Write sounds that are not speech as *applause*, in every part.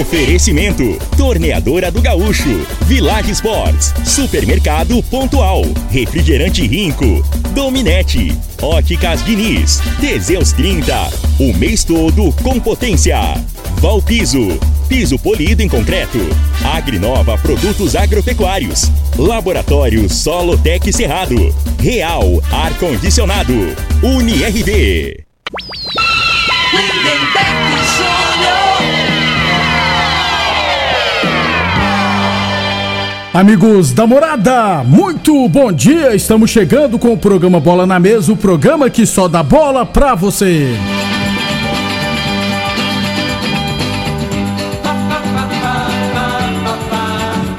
Oferecimento: Torneadora do Gaúcho, Village Sports, Supermercado Pontual, Refrigerante Rinco, Dominete, Óticas Diniz, Teseus 30, o mês todo com potência. Valpiso, piso polido em concreto. Agrinova Produtos Agropecuários. Laboratório Solotec Cerrado. Real Ar Condicionado. UniRV. Amigos da morada, muito bom dia! Estamos chegando com o programa Bola na Mesa o programa que só dá bola pra você.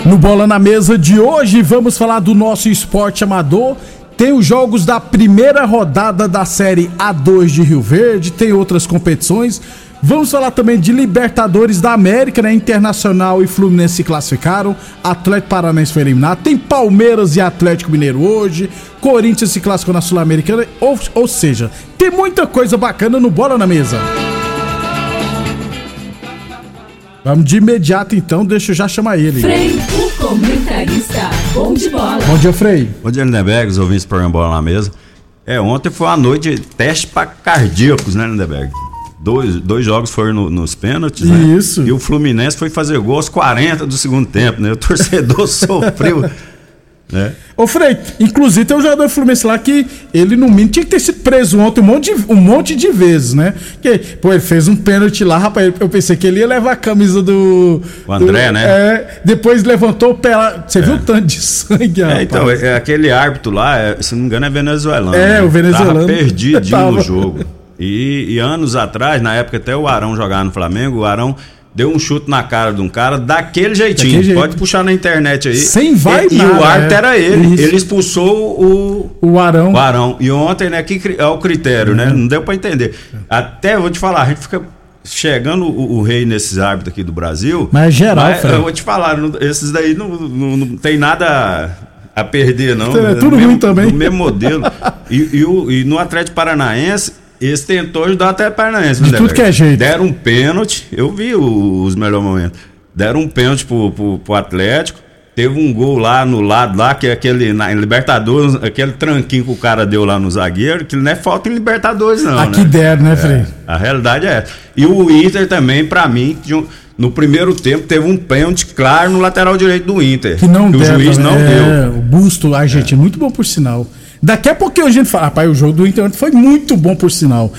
No Bola na Mesa de hoje, vamos falar do nosso esporte amador. Tem os jogos da primeira rodada da Série A2 de Rio Verde, tem outras competições. Vamos falar também de Libertadores da América, né? Internacional e Fluminense se classificaram. Atlético Paranaense foi eliminado. Tem Palmeiras e Atlético Mineiro hoje. Corinthians se classificou na Sul-Americana. Ou, ou seja, tem muita coisa bacana no Bola na Mesa. Vamos de imediato então, deixa eu já chamar ele. Frei, o comentarista, bom de bola. Bom dia, Frei. Bom dia, Lindeberg, os ouvintes do programa Bola na Mesa. É, ontem foi uma noite de teste para cardíacos, né, Lindeberg? Dois, dois jogos foram no, nos pênaltis, né? Isso. E o Fluminense foi fazer gol aos 40 do segundo tempo, né? O torcedor *laughs* sofreu. Né? Ô Frei, inclusive tem um jogador do Fluminense lá que ele no mínimo tinha que ter sido preso ontem um monte de, um monte de vezes, né? Que, pô, ele fez um pênalti lá, rapaz, eu pensei que ele ia levar a camisa do... O André, do, né? É, depois levantou o pé lá, você viu o tanto de sangue, É, rapaz? então, é, aquele árbitro lá, é, se não me engano, é venezuelano. É, né? o venezuelano. Tava perdidinho no *laughs* jogo. E, e anos atrás, na época até o Arão jogava no Flamengo, o Arão deu um chute na cara de um cara daquele jeitinho. Daquele jeito. Pode puxar na internet aí. Sem vai e, e nada, o árbitro é. era ele. Isso. Ele expulsou o, O Arão... o Arão. E ontem, né, que é o critério, né? Não deu pra entender. Até, vou te falar, a gente fica chegando o, o rei nesses árbitros aqui do Brasil. Mas é geral, mas eu vou te falar, esses daí não, não, não tem nada a perder, não. É tudo Do ruim mesmo- também. do mesmo modelo. E, e o- e no Atlético Paranaense, eles tentou ajudar o Atlético Paranaense. De tudo que é jeito. Deram um pênalti, eu vi o- os melhores momentos. Deram um pênalti pro, pro, pro Atlético. Teve um gol lá no lado, lá, que é aquele, na, em Libertadores, aquele tranquinho que o cara deu lá no zagueiro, que não é falta em Libertadores, não. Aqui né? deram, né, Frei? A realidade é essa. E o Inter também, pra mim, no primeiro tempo teve um pênalti claro no lateral direito do Inter. Que não o deram, juiz não é, deu. O busto argentino, muito bom por sinal. Daqui a pouquinho a gente fala, rapaz, o jogo do Inter foi muito bom por sinal.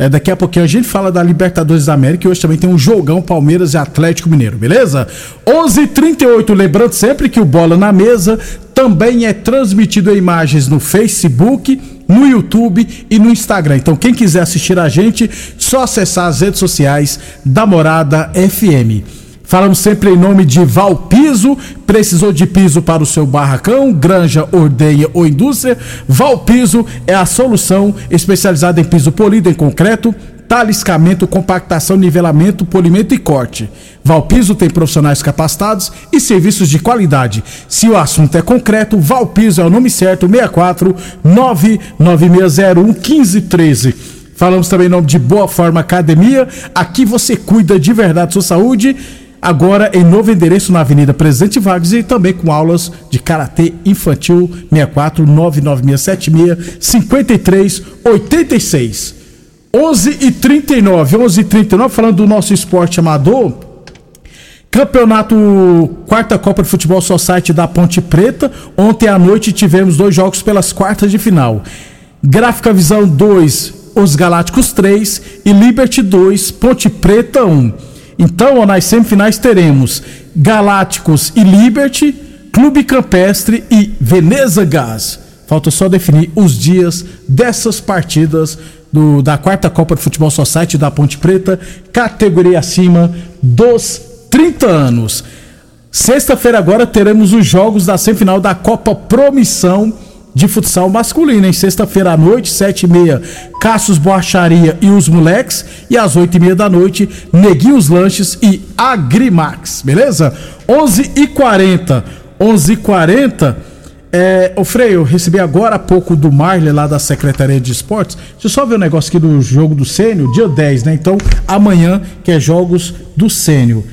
É, daqui a pouquinho a gente fala da Libertadores da América e hoje também tem um jogão Palmeiras e Atlético Mineiro, beleza? 11:38 lembrando sempre que o Bola na Mesa também é transmitido em imagens no Facebook, no YouTube e no Instagram. Então quem quiser assistir a gente, só acessar as redes sociais da Morada FM. Falamos sempre em nome de Valpiso. Precisou de piso para o seu barracão, granja, ordenha ou indústria? Valpiso é a solução especializada em piso polido em concreto, taliscamento, compactação, nivelamento, polimento e corte. Valpiso tem profissionais capacitados e serviços de qualidade. Se o assunto é concreto, Valpiso é o nome certo, 64 99601 1513. Falamos também em nome de Boa Forma Academia. Aqui você cuida de verdade sua saúde. Agora em novo endereço na Avenida Presidente Vargas e também com aulas de karatê infantil 64 99676 5386. 11 e 39, 11 e 39, falando do nosso esporte amador. Campeonato Quarta Copa de Futebol Society da Ponte Preta. Ontem à noite tivemos dois jogos pelas quartas de final. Gráfica Visão 2, Os Galácticos 3 e Liberty 2, Ponte Preta 1. Então, nas semifinais teremos Galácticos e Liberty, Clube Campestre e Veneza Gás. Falta só definir os dias dessas partidas do- da quarta Copa de Futebol Society da Ponte Preta, categoria acima dos 30 anos. Sexta-feira agora teremos os jogos da semifinal da Copa Promissão de futsal masculino, em sexta-feira à noite, sete e meia, Cassius Borracharia e os moleques, e às oito e meia da noite, Neguinhos Lanches e Agrimax, beleza? 11 e 40 11 e 40 é, ô Frei, eu recebi agora há pouco do Marley lá da Secretaria de Esportes. Deixa eu só ver o um negócio aqui do jogo do Sênio, dia 10, né? Então, amanhã, que é jogos do Sênio.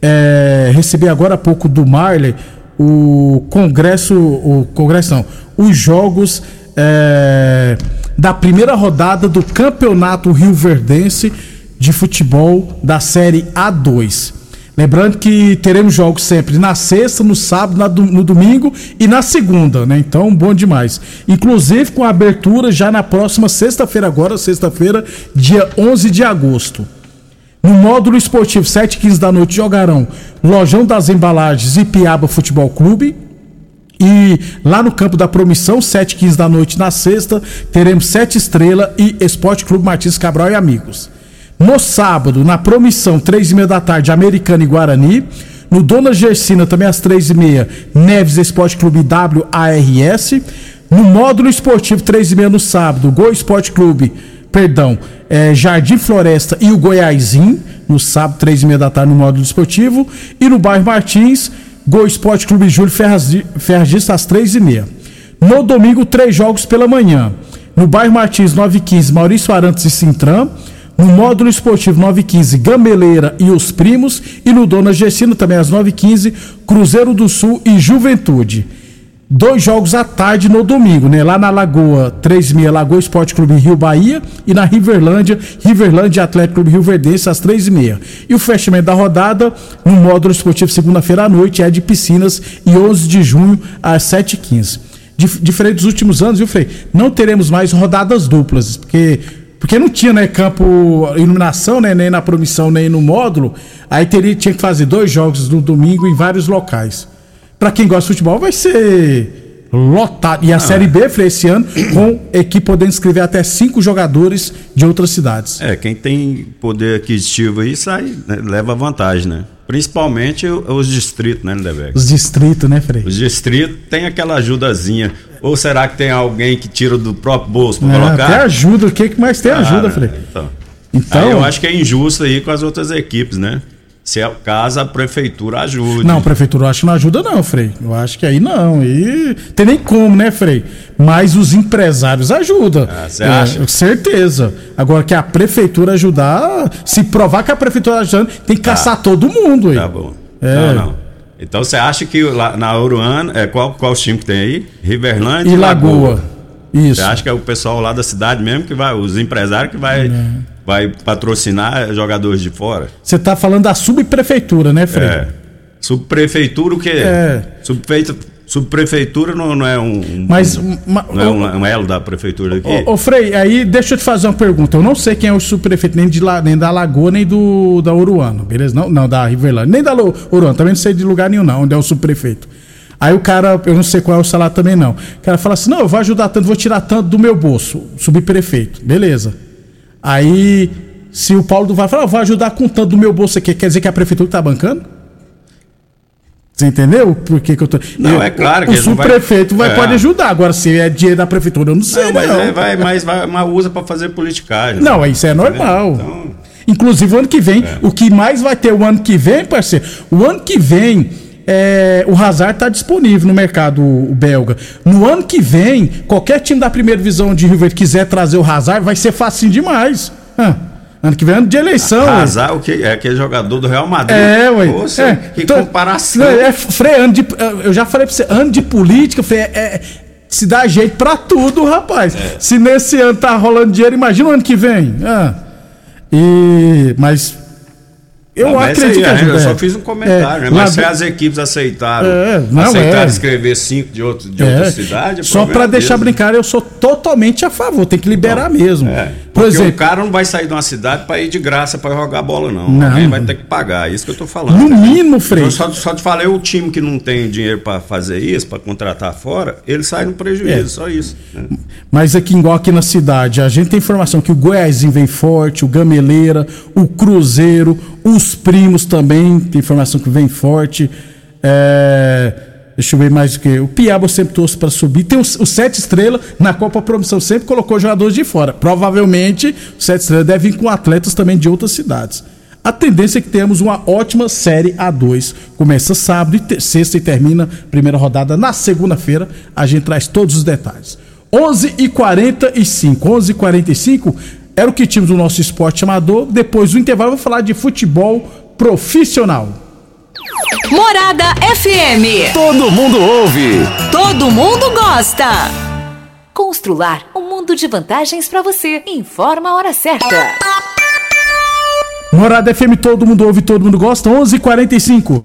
é, recebi agora há pouco do Marley o congresso, o congresso não, os jogos é, da primeira rodada do Campeonato Rio Verdense de futebol da Série A2. Lembrando que teremos jogos sempre na sexta, no sábado, no domingo e na segunda, né? Então, bom demais. Inclusive com a abertura já na próxima sexta-feira, agora, sexta-feira, dia 11 de agosto. No módulo esportivo, 7 15 da noite, jogarão Lojão das Embalagens e Piaba Futebol Clube. E lá no campo da Promissão, 7 15 da noite na sexta, teremos Sete Estrela e Esporte Clube Martins Cabral e Amigos. No sábado, na Promissão, três e meia da tarde, Americana e Guarani. No Dona Gersina, também às três e meia, Neves Esporte Clube WARS. No módulo esportivo, três e meia no sábado, Gol Esporte Clube, perdão, é, Jardim Floresta e o Goiásim. No sábado, três e meia da tarde, no módulo esportivo. E no bairro Martins, Gol Esporte Clube Júlio Ferragista às três e meia. No domingo, três jogos pela manhã. No bairro Martins, 9 e 15, Maurício Arantes e Sintram. No módulo esportivo 915, Gameleira e os Primos. E no Dona Gessina, também às 915, Cruzeiro do Sul e Juventude. Dois jogos à tarde no domingo, né? Lá na Lagoa 36, Lagoa Esporte Clube Rio Bahia. E na Riverlândia, Riverlândia Atlético Clube Rio Verdense, às 3h30. E o fechamento da rodada, no módulo esportivo, segunda-feira à noite, é de piscinas. E 11 de junho, às 7h15. Diferente dos últimos anos, viu, Frei? Não teremos mais rodadas duplas, porque porque não tinha, né, campo iluminação, né, nem na promissão, nem no módulo. Aí teria, tinha que fazer dois jogos no domingo em vários locais. Para quem gosta de futebol, vai ser lotado. E a ah, Série B, Frei, esse ano, com equipe podendo inscrever até cinco jogadores de outras cidades. É, quem tem poder aquisitivo aí sai, né, leva vantagem, né? Principalmente os distritos, né, Lindeberg? Os distritos, né, Frei? Os distritos tem aquela ajudazinha. Ou será que tem alguém que tira do próprio bolso para colocar? Tem ajuda, o que mais tem ah, ajuda, Frei? Então, então eu acho que é injusto aí com as outras equipes, né? Se é o caso, a prefeitura ajuda. Não, a prefeitura eu acho que não ajuda, não, Frei. Eu acho que aí não. E tem nem como, né, Frei? Mas os empresários ajudam. Ah, você é, acha? Certeza. Agora que a prefeitura ajudar, se provar que a prefeitura ajudando, tem que tá. caçar todo mundo aí. Tá bom. É. Não, não. Então você acha que lá na Uruana, é, qual, qual os times que tem aí? Riverlândia e Lagoa. Lagoa. Isso. Você acha que é o pessoal lá da cidade mesmo que vai, os empresários que vai. É vai patrocinar jogadores de fora. Você está falando da subprefeitura, né, Fred? É. Subprefeitura o quê? É. Subfeito, subprefeitura não, não é um. Mas, um, não é um, um, elo da prefeitura aqui. Ô, ô, Frei, aí deixa eu te fazer uma pergunta. Eu não sei quem é o subprefeito, nem, de, nem da Lagoa, nem do da Uruano, beleza? Não, não da Riverlândia, nem da Uruano, também não sei de lugar nenhum, não, onde é o subprefeito. Aí o cara, eu não sei qual é o salário também não. O cara fala assim: não, eu vou ajudar tanto, vou tirar tanto do meu bolso, subprefeito. Beleza. Aí, se o Paulo do Vale falar, ah, vou ajudar com tanto do meu bolso aqui, quer dizer que a prefeitura está bancando? Você entendeu por que, que eu tô. Não, eu, é claro que o subprefeito vai, é. pode ajudar. Agora, se é dinheiro da prefeitura, eu não sei. Não, mas, não. É, vai, mas, vai, mas usa para fazer politicagem. Não, né? isso é normal. Então... Inclusive, o ano que vem, é. o que mais vai ter o ano que vem, parceiro, o ano que vem é, o Hazard está disponível no mercado belga. No ano que vem, qualquer time da primeira divisão de Rio Verde quiser trazer o Hazard, vai ser facinho demais. Ah, ano que vem é ano de eleição. Hazard, o que? É aquele jogador do Real Madrid. É, ué. Poxa, é, que então, comparação. É, Frei, ano de, eu já falei pra você, ano de política, Frei, é, é se dá jeito pra tudo, rapaz. É. Se nesse ano tá rolando dinheiro, imagina o ano que vem. Ah. E, mas eu não, acredito que Eu só fiz um comentário, é, né? Mas se as equipes aceitaram, é, não, aceitaram é. escrever cinco de, outro, de é. outra cidade. É só para deixar brincar, eu sou totalmente a favor, tem que liberar não, mesmo. É. Por Porque exemplo, o cara não vai sair de uma cidade para ir de graça para jogar bola, não. não. Alguém vai ter que pagar, é isso que eu tô falando. No né? mínimo, Frei. Eu só, só te falei, o time que não tem dinheiro para fazer isso, para contratar fora, ele sai no prejuízo, é. só isso. Né? Mas aqui, igual aqui na cidade, a gente tem informação que o Goiásinho vem forte, o Gameleira, o Cruzeiro, os primos também, tem informação que vem forte. É Deixa eu ver mais o que. O Piaba sempre trouxe para subir. Tem o, o Sete Estrela na Copa Promoção, sempre colocou jogadores de fora. Provavelmente o Sete Estrela deve vir com atletas também de outras cidades. A tendência é que temos uma ótima série A2. Começa sábado, e sexta e termina primeira rodada na segunda-feira. A gente traz todos os detalhes. 11h45. 11h45 era o que tínhamos no nosso esporte amador. Depois do intervalo, vou falar de futebol profissional. Morada FM. Todo mundo ouve. Todo mundo gosta. Constrular um mundo de vantagens para você. Informa a hora certa. Morada FM, todo mundo ouve, todo mundo gosta. 11:45.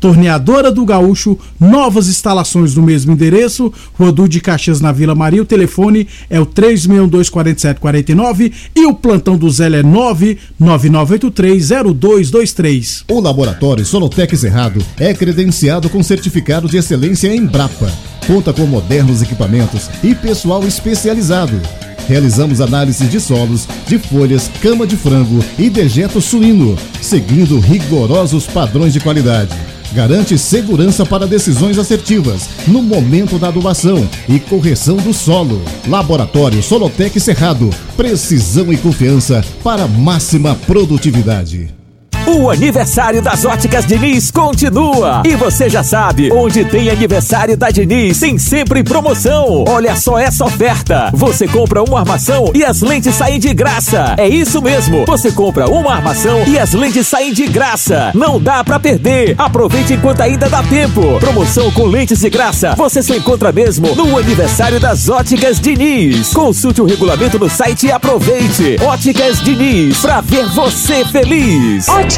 Torneadora do Gaúcho, novas instalações no mesmo endereço, Rodu de Caxias na Vila Maria. O telefone é o 3624749 e o plantão do Zé é 999830223. O laboratório Solotec Cerrado é credenciado com certificado de excelência em Brapa. Conta com modernos equipamentos e pessoal especializado. Realizamos análises de solos, de folhas, cama de frango e dejeto suíno, seguindo rigorosos padrões de qualidade garante segurança para decisões assertivas no momento da adubação e correção do solo. Laboratório Solotec Cerrado, precisão e confiança para máxima produtividade. O aniversário das óticas Diniz continua. E você já sabe, onde tem aniversário da Diniz, tem sempre promoção. Olha só essa oferta. Você compra uma armação e as lentes saem de graça. É isso mesmo. Você compra uma armação e as lentes saem de graça. Não dá para perder. Aproveite enquanto ainda dá tempo. Promoção com lentes de graça. Você só encontra mesmo no aniversário das óticas Diniz. Consulte o regulamento no site e aproveite. Óticas Diniz, pra ver você feliz. Óticas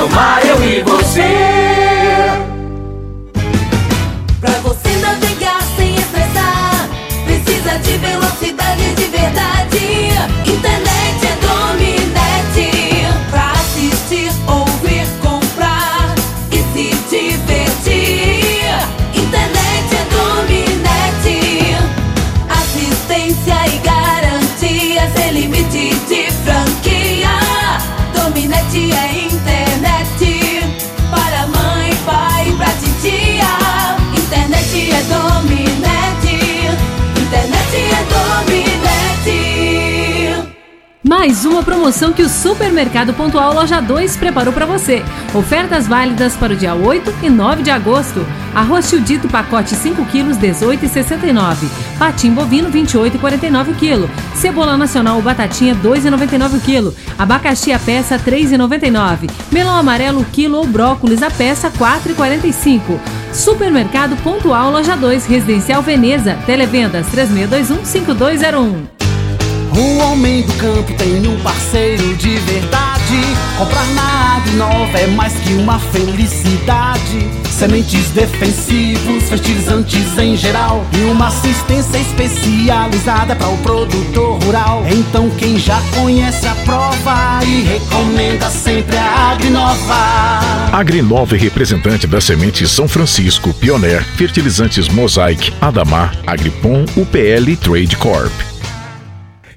tomar Mais uma promoção que o Supermercado Pontual Loja 2 preparou para você. Ofertas válidas para o dia 8 e 9 de agosto. Arroz Childito pacote 5 kg 18,69. Patim bovino 28,49 kg. Cebola nacional batatinha 2,99 kg. Abacaxi a peça 3,99. Melão amarelo quilo ou brócolis a peça 4,45. Supermercado Pontual Loja 2 Residencial Veneza. Televendas 3621 5201. O homem do campo tem um parceiro de verdade. Comprar na Agrinova é mais que uma felicidade. Sementes defensivos, fertilizantes em geral e uma assistência especializada para o produtor rural. Então quem já conhece a prova e recomenda sempre a Agrinova. Agrinova é representante da semente São Francisco, Pioneer, fertilizantes Mosaic, Adamar, Agripom, UPL Trade Corp.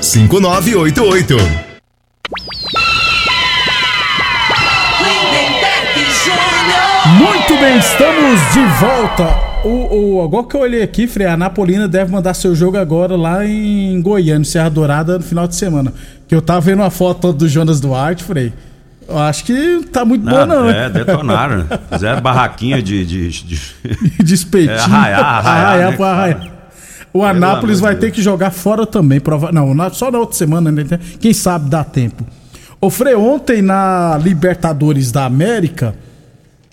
5988. Muito bem, estamos de volta. O, o, agora que eu olhei aqui, Frei, a Napolina deve mandar seu jogo agora lá em Goiânia, Serra Dourada, no final de semana. Que eu tava vendo uma foto do Jonas Duarte, Frei. Eu acho que tá muito bom, não. É, detonaram. *laughs* Fizeram barraquinha de. De, de... de espetinho. É, arraiar, arraiar, arraiar, né, arraiar. O Anápolis vai ter que jogar fora também. Prova... Não, só na outra semana, né? Quem sabe dá tempo. Ô, Frei, ontem na Libertadores da América.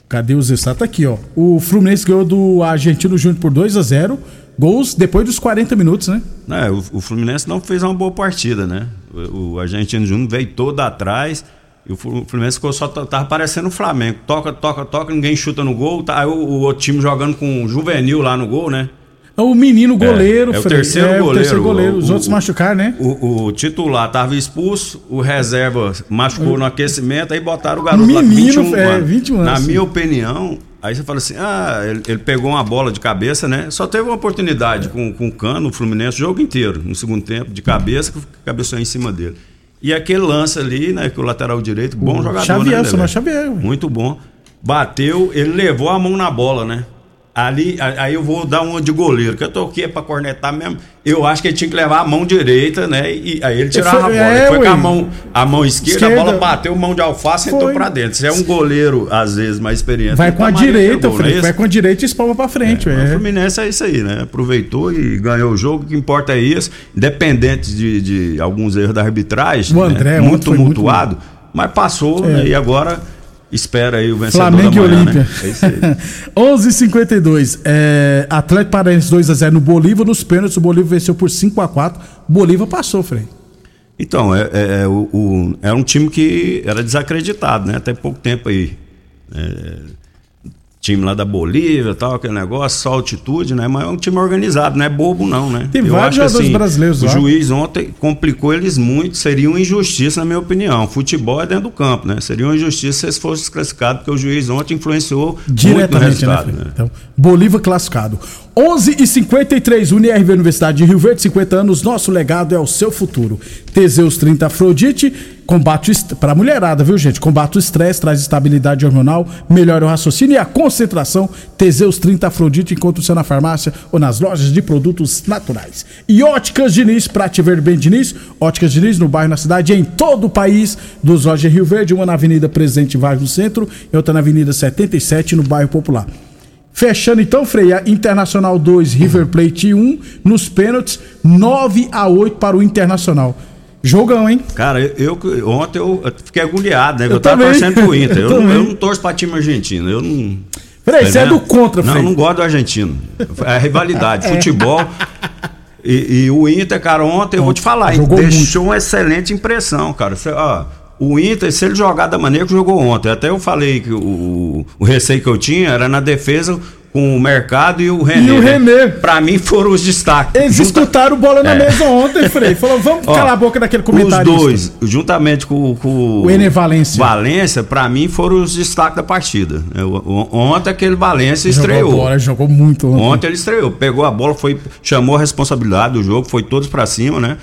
Cadê os resultados? Tá aqui, ó. O Fluminense ganhou do Argentino Júnior por 2 a 0 Gols depois dos 40 minutos, né? É, o, o Fluminense não fez uma boa partida, né? O, o Argentino Júnior veio todo atrás. E o Fluminense ficou só. Tava parecendo o Flamengo. Toca, toca, toca, ninguém chuta no gol. Tá, aí o, o outro time jogando com o juvenil lá no gol, né? É o menino goleiro, é, é o terceiro É, o goleiro. terceiro goleiro. Os O- outros o- machucaram, né? O, o titular tava expulso, o reserva machucou no aquecimento, aí botaram o garoto lá com Menino, 21 é, anos. 21 anos, Na minha opinião, aí você fala assim: ah, ele, ele pegou uma bola de cabeça, né? Só teve uma oportunidade com, com o Cano, o Fluminense, o jogo inteiro, no segundo tempo, de cabeça, que cabeçou em cima dele. E aquele lance ali, né? Que o lateral direito, bom O jogador, Xavier, né? Samuel Lelé? Xavier. Muito bom. Bateu, ele levou a mão na bola, né? Ali, aí eu vou dar uma de goleiro, que eu tô aqui pra cornetar mesmo. Eu acho que ele tinha que levar a mão direita, né? E aí ele tirava Foi- a bola. é, foi com a mão, a mão esquerda, Esquerda. a bola bateu, mão de alface e entrou pra dentro. Se é um goleiro, às vezes, mais experiente. Vai com a direita, gol, é? Vai com a direita e espalma pra frente, O é. Fluminense é isso aí, né? Aproveitou e ganhou o jogo. O que importa é isso. Independente de, de alguns erros da arbitragem, O né? André ontem muito foi muito mas passou, É. né? E agora espera aí o vencedor Flamengo da e manhã, Olímpia. né? É isso aí. *laughs* 11:52. É, Atlético Paranaense 2 a 0 no Bolívar, nos pênaltis o Bolívar venceu por 5 a 4. Bolívar passou, Frei. Então, é, é, é, o, o- é um time que era desacreditado, né? Até pouco tempo aí. É, time lá da Bolívia tal, aquele negócio, só altitude, né? Mas é um time organizado, não é bobo não, né? Tem Eu vários jogadores brasileiros O lá. juiz ontem complicou eles muito, seria uma injustiça, na minha opinião. Futebol é dentro do campo, né? Seria uma injustiça se eles fossem desclassificados, porque o juiz ontem influenciou muito no Diretamente, né, resultado, Frei? né? Então, Bolívar classificado. 11 e 53 UniRV Universidade de Rio Verde, 50 anos, nosso legado é o seu futuro. Teseus 30 Afrodite, combate para mulherada, viu gente? Combate o estresse, traz estabilidade hormonal, melhora o raciocínio e a concentração. Teseus 30 Afrodite, encontra o seu na farmácia ou nas lojas de produtos naturais. E Óticas Diniz, pra te ver bem Diniz, Óticas Diniz no bairro, na cidade, em todo o país, dos lojas de Rio Verde, uma na Avenida Presidente Vargas no centro e outra na Avenida 77 no bairro Popular. Fechando então, Freia, Internacional 2, River Plate 1, nos pênaltis, 9 a 8 para o Internacional. Jogão, hein? Cara, eu, eu- ontem eu, eu fiquei agulhado, né? Eu Eu, tava também. torcendo pro Inter. Eu *laughs* Eu, não- eu não torço pra time argentino. Eu não. Frei, Tá você é vendo? do contra, Não, Frei. eu não gosto do argentino. É a rivalidade, *laughs* É. futebol. E, e o Inter, cara, ontem eu vou te falar, Jogou deixou uma excelente impressão, cara. Cê, ó, o Inter, se ele jogar da maneira que jogou ontem, até eu falei que o, o receio que eu tinha era na defesa com o Mercado e o René. E o né? René. Pra mim foram os destaques. Eles Junta- escutaram bola na É. mesa ontem, Frei. *laughs* Falou, vamos Ó, calar a boca daquele Os comentário. dois, juntamente com, com O Ener Valência. Valência, pra mim, foram os destaques da partida. Eu- o- ontem aquele Valência Jogou estreou. bola, jogou muito ontem. Ontem ele estreou, pegou a bola, foi, chamou a responsabilidade do jogo, foi todos pra cima, né?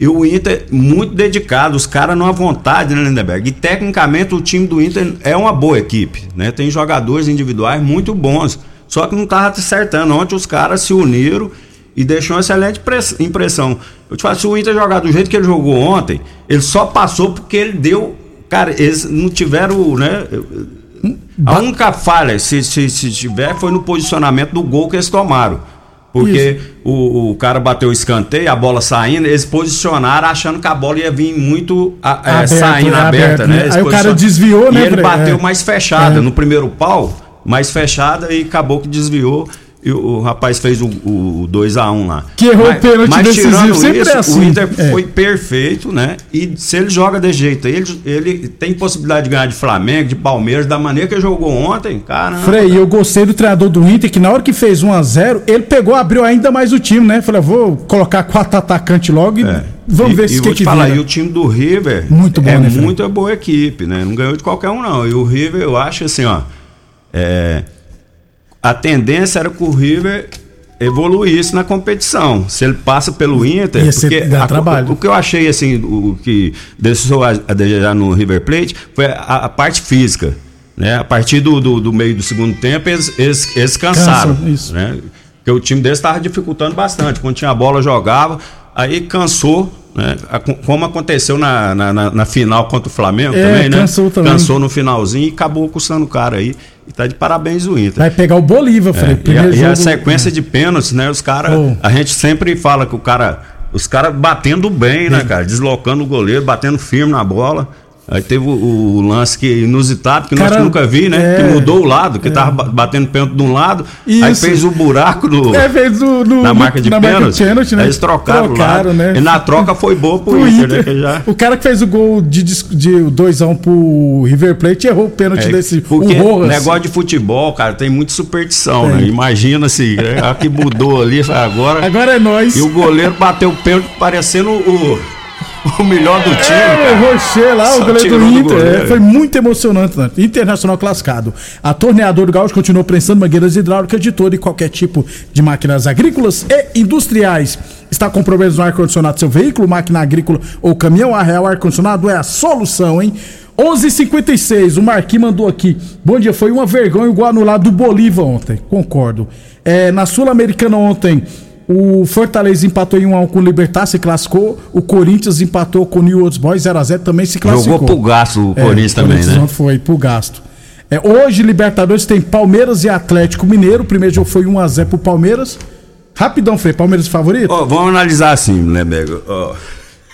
E o Inter muito dedicado, os caras numa vontade, né, Lindenberg? E tecnicamente o time do Inter é uma boa equipe, né? Tem jogadores individuais muito bons, só que não tava acertando. Ontem os caras se uniram e deixou uma excelente press- impressão. Eu te falo, se o Inter jogar do jeito que ele jogou ontem, ele só passou porque ele deu. Cara, eles não tiveram, né? A única falha, se, se, se tiver, foi no posicionamento do gol que eles tomaram. Porque o, o cara bateu o escanteio, a bola saindo, eles posicionaram achando que a bola ia vir muito a- é, Aberto, saindo né? aberta, Aberto, né? né? Eles Aí o cara desviou, né, E ele Frei? bateu É. mais fechada É. no primeiro pau, mais fechada e acabou que desviou. E o, rapaz fez o, o 2x1 lá. Que errou mas, o pênalti mas decisivo, sempre isso, é assim. O Inter É. foi perfeito, né? E se ele joga desse jeito, aí, ele, ele tem possibilidade de ganhar de Flamengo, de Palmeiras, da maneira que ele jogou ontem, cara. Frei, eu gostei do treinador do Inter, que na hora que fez 1x0, ele pegou, abriu ainda mais o time, né? Falei, vou colocar quatro atacantes logo e vamos É. e, ver se que que falar, vira. e o time do River Muito bom, é né, muito boa equipe, né? Não ganhou de qualquer um, não. E o River, eu acho assim, ó. é, a tendência era que o River evoluísse na competição. Se ele passa pelo Inter, Ia porque a- trabalho. o que eu achei assim, o que deixou a, a desejar no River Plate foi a, a parte física. Né? A partir do, do, do meio do segundo tempo, eles, eles, eles cansaram. Cansam, isso. Né? Porque o time deles estava dificultando bastante. Quando tinha a bola, jogava, aí cansou. Né? Como aconteceu na, na, na- na final contra o Flamengo É, também, né? cansou também. Cansou no finalzinho e acabou custando o cara aí. E tá de parabéns o Inter. Vai pegar o Bolívar, Frei. É, e, a, primeiro e a jogo- sequência de pênaltis, né? Os caras. Oh. A gente sempre fala que o cara. Os caras batendo bem, né, cara? Deslocando o goleiro, batendo firme na bola. Aí teve o, o lance que inusitado, que nós Cara, que nunca vi, né? é. que mudou o lado, que tava ba- batendo pênalti de um lado, aí Isso. fez o buraco no, É, fez no, no- na marca de na pênalti. pênalti, né? Aí eles trocaram, Trocaram, o lado. né? E na troca foi boa pro, *laughs* Pro Inter, Inter. né? Já... O cara que fez o gol de 2x1 de 2 a 1 pro River Plate errou o pênalti É, desse. porque o Rojas. negócio de futebol, cara, tem muita superstição, né? Imagina se né, a que mudou ali agora. Agora é nós. E o goleiro bateu o pênalti parecendo o, *laughs* o melhor do time. É, o Rocher lá, Só o goleiro do do Inter. goleiro. é, foi muito emocionante. Né? Internacional classificado. A torneadora do Gaúcho continuou prestando mangueiras hidráulicas de todo e qualquer tipo de máquinas agrícolas e industriais. Está com problemas no ar-condicionado do seu veículo, máquina agrícola ou caminhão? A Real Ar-Condicionado é a solução, hein? 11:56 o Marquinhos mandou aqui. Bom dia, foi uma vergonha igual anulado do Bolívar ontem. Concordo. É, na Sul-Americana ontem, o Fortaleza empatou em 1x1 com o Libertar, se classificou. O Corinthians empatou com o New Old Boys 0x0 também se classificou. Jogou pro gasto o É, Corinthians também, Corinthians né? foi pro gasto. É, hoje, Libertadores tem Palmeiras e Atlético Mineiro. O primeiro jogo foi 1x0 pro Palmeiras. Rapidão, Frei, Palmeiras favorito? Ó, vamos analisar assim, né, Bego? Ó,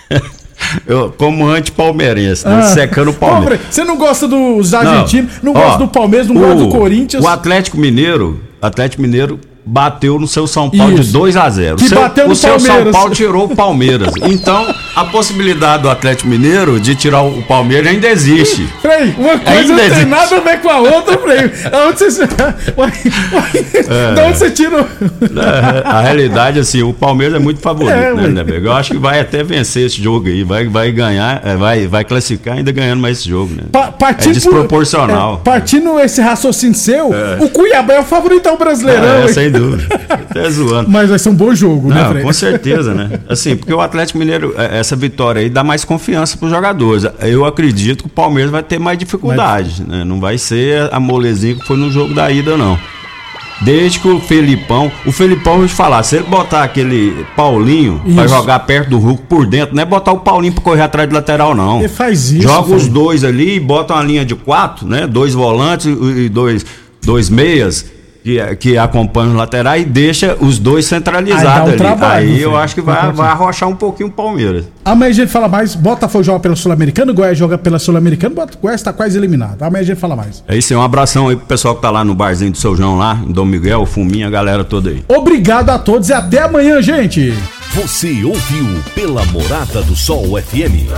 *laughs* Eu, como anti-palmeirense, né? Ah. secando o Palmeiras. Você não gosta dos argentinos, não, Ó, gosta do Palmeiras, não o- gosta do Corinthians. O Atlético Mineiro, Atlético Mineiro bateu no seu São Paulo Isso. de 2 a 0 Que o seu, bateu no o seu São Palmeiras. Paulo tirou o Palmeiras. *laughs* Então, a possibilidade do Atlético Mineiro de tirar o Palmeiras ainda existe. Frei, uma coisa Ainda não tem existe. nada a ver com a outra, Frei. Aonde você. *laughs* É. Da onde você tira. o- É, A realidade, assim, o Palmeiras é muito favorito, É, né. Lindeberg? Eu acho que vai até vencer esse jogo aí. Vai, vai ganhar, é, vai, vai classificar ainda ganhando mais esse jogo, né? Pa- é partindo por- desproporcional. é, partindo esse raciocínio seu, o Cuiabá é o favorito ao brasileirão. É, sem dúvida. *laughs* Até zoando. Mas vai ser um bom jogo, né, Não, Frei? com certeza, né? Assim, porque o Atlético Mineiro, é, essa vitória aí dá mais confiança para os jogadores. Eu acredito que o Palmeiras vai ter mais dificuldade, né? Não vai ser a molezinha que foi no jogo da ida, não. Desde que o Felipão. O Felipão, vou te falar, se ele botar aquele Paulinho pra Isso. jogar perto do Hulk por dentro, não é botar o Paulinho pra correr atrás de lateral, não. Ele faz isso. Joga os dois ali e bota uma linha de quatro, né? Dois volantes e e dois, dois meias que, que acompanham os laterais e deixa os dois Aí centralizados um ali. trabalho, Aí eu acho que Vai vai, arrochar um pouquinho o Palmeiras. Amanhã a gente fala mais. Botafogo joga pela Sul-Americana, Goiás joga pela Sul-Americana, Bota- Goiás tá quase eliminado. Amanhã a gente fala mais. É isso aí, um abração aí pro pessoal que tá lá no barzinho do seu João lá, em Dom Miguel, o Fuminha, a galera toda aí. Obrigado a todos e até amanhã, gente. Você ouviu pela Morada do Sol FM.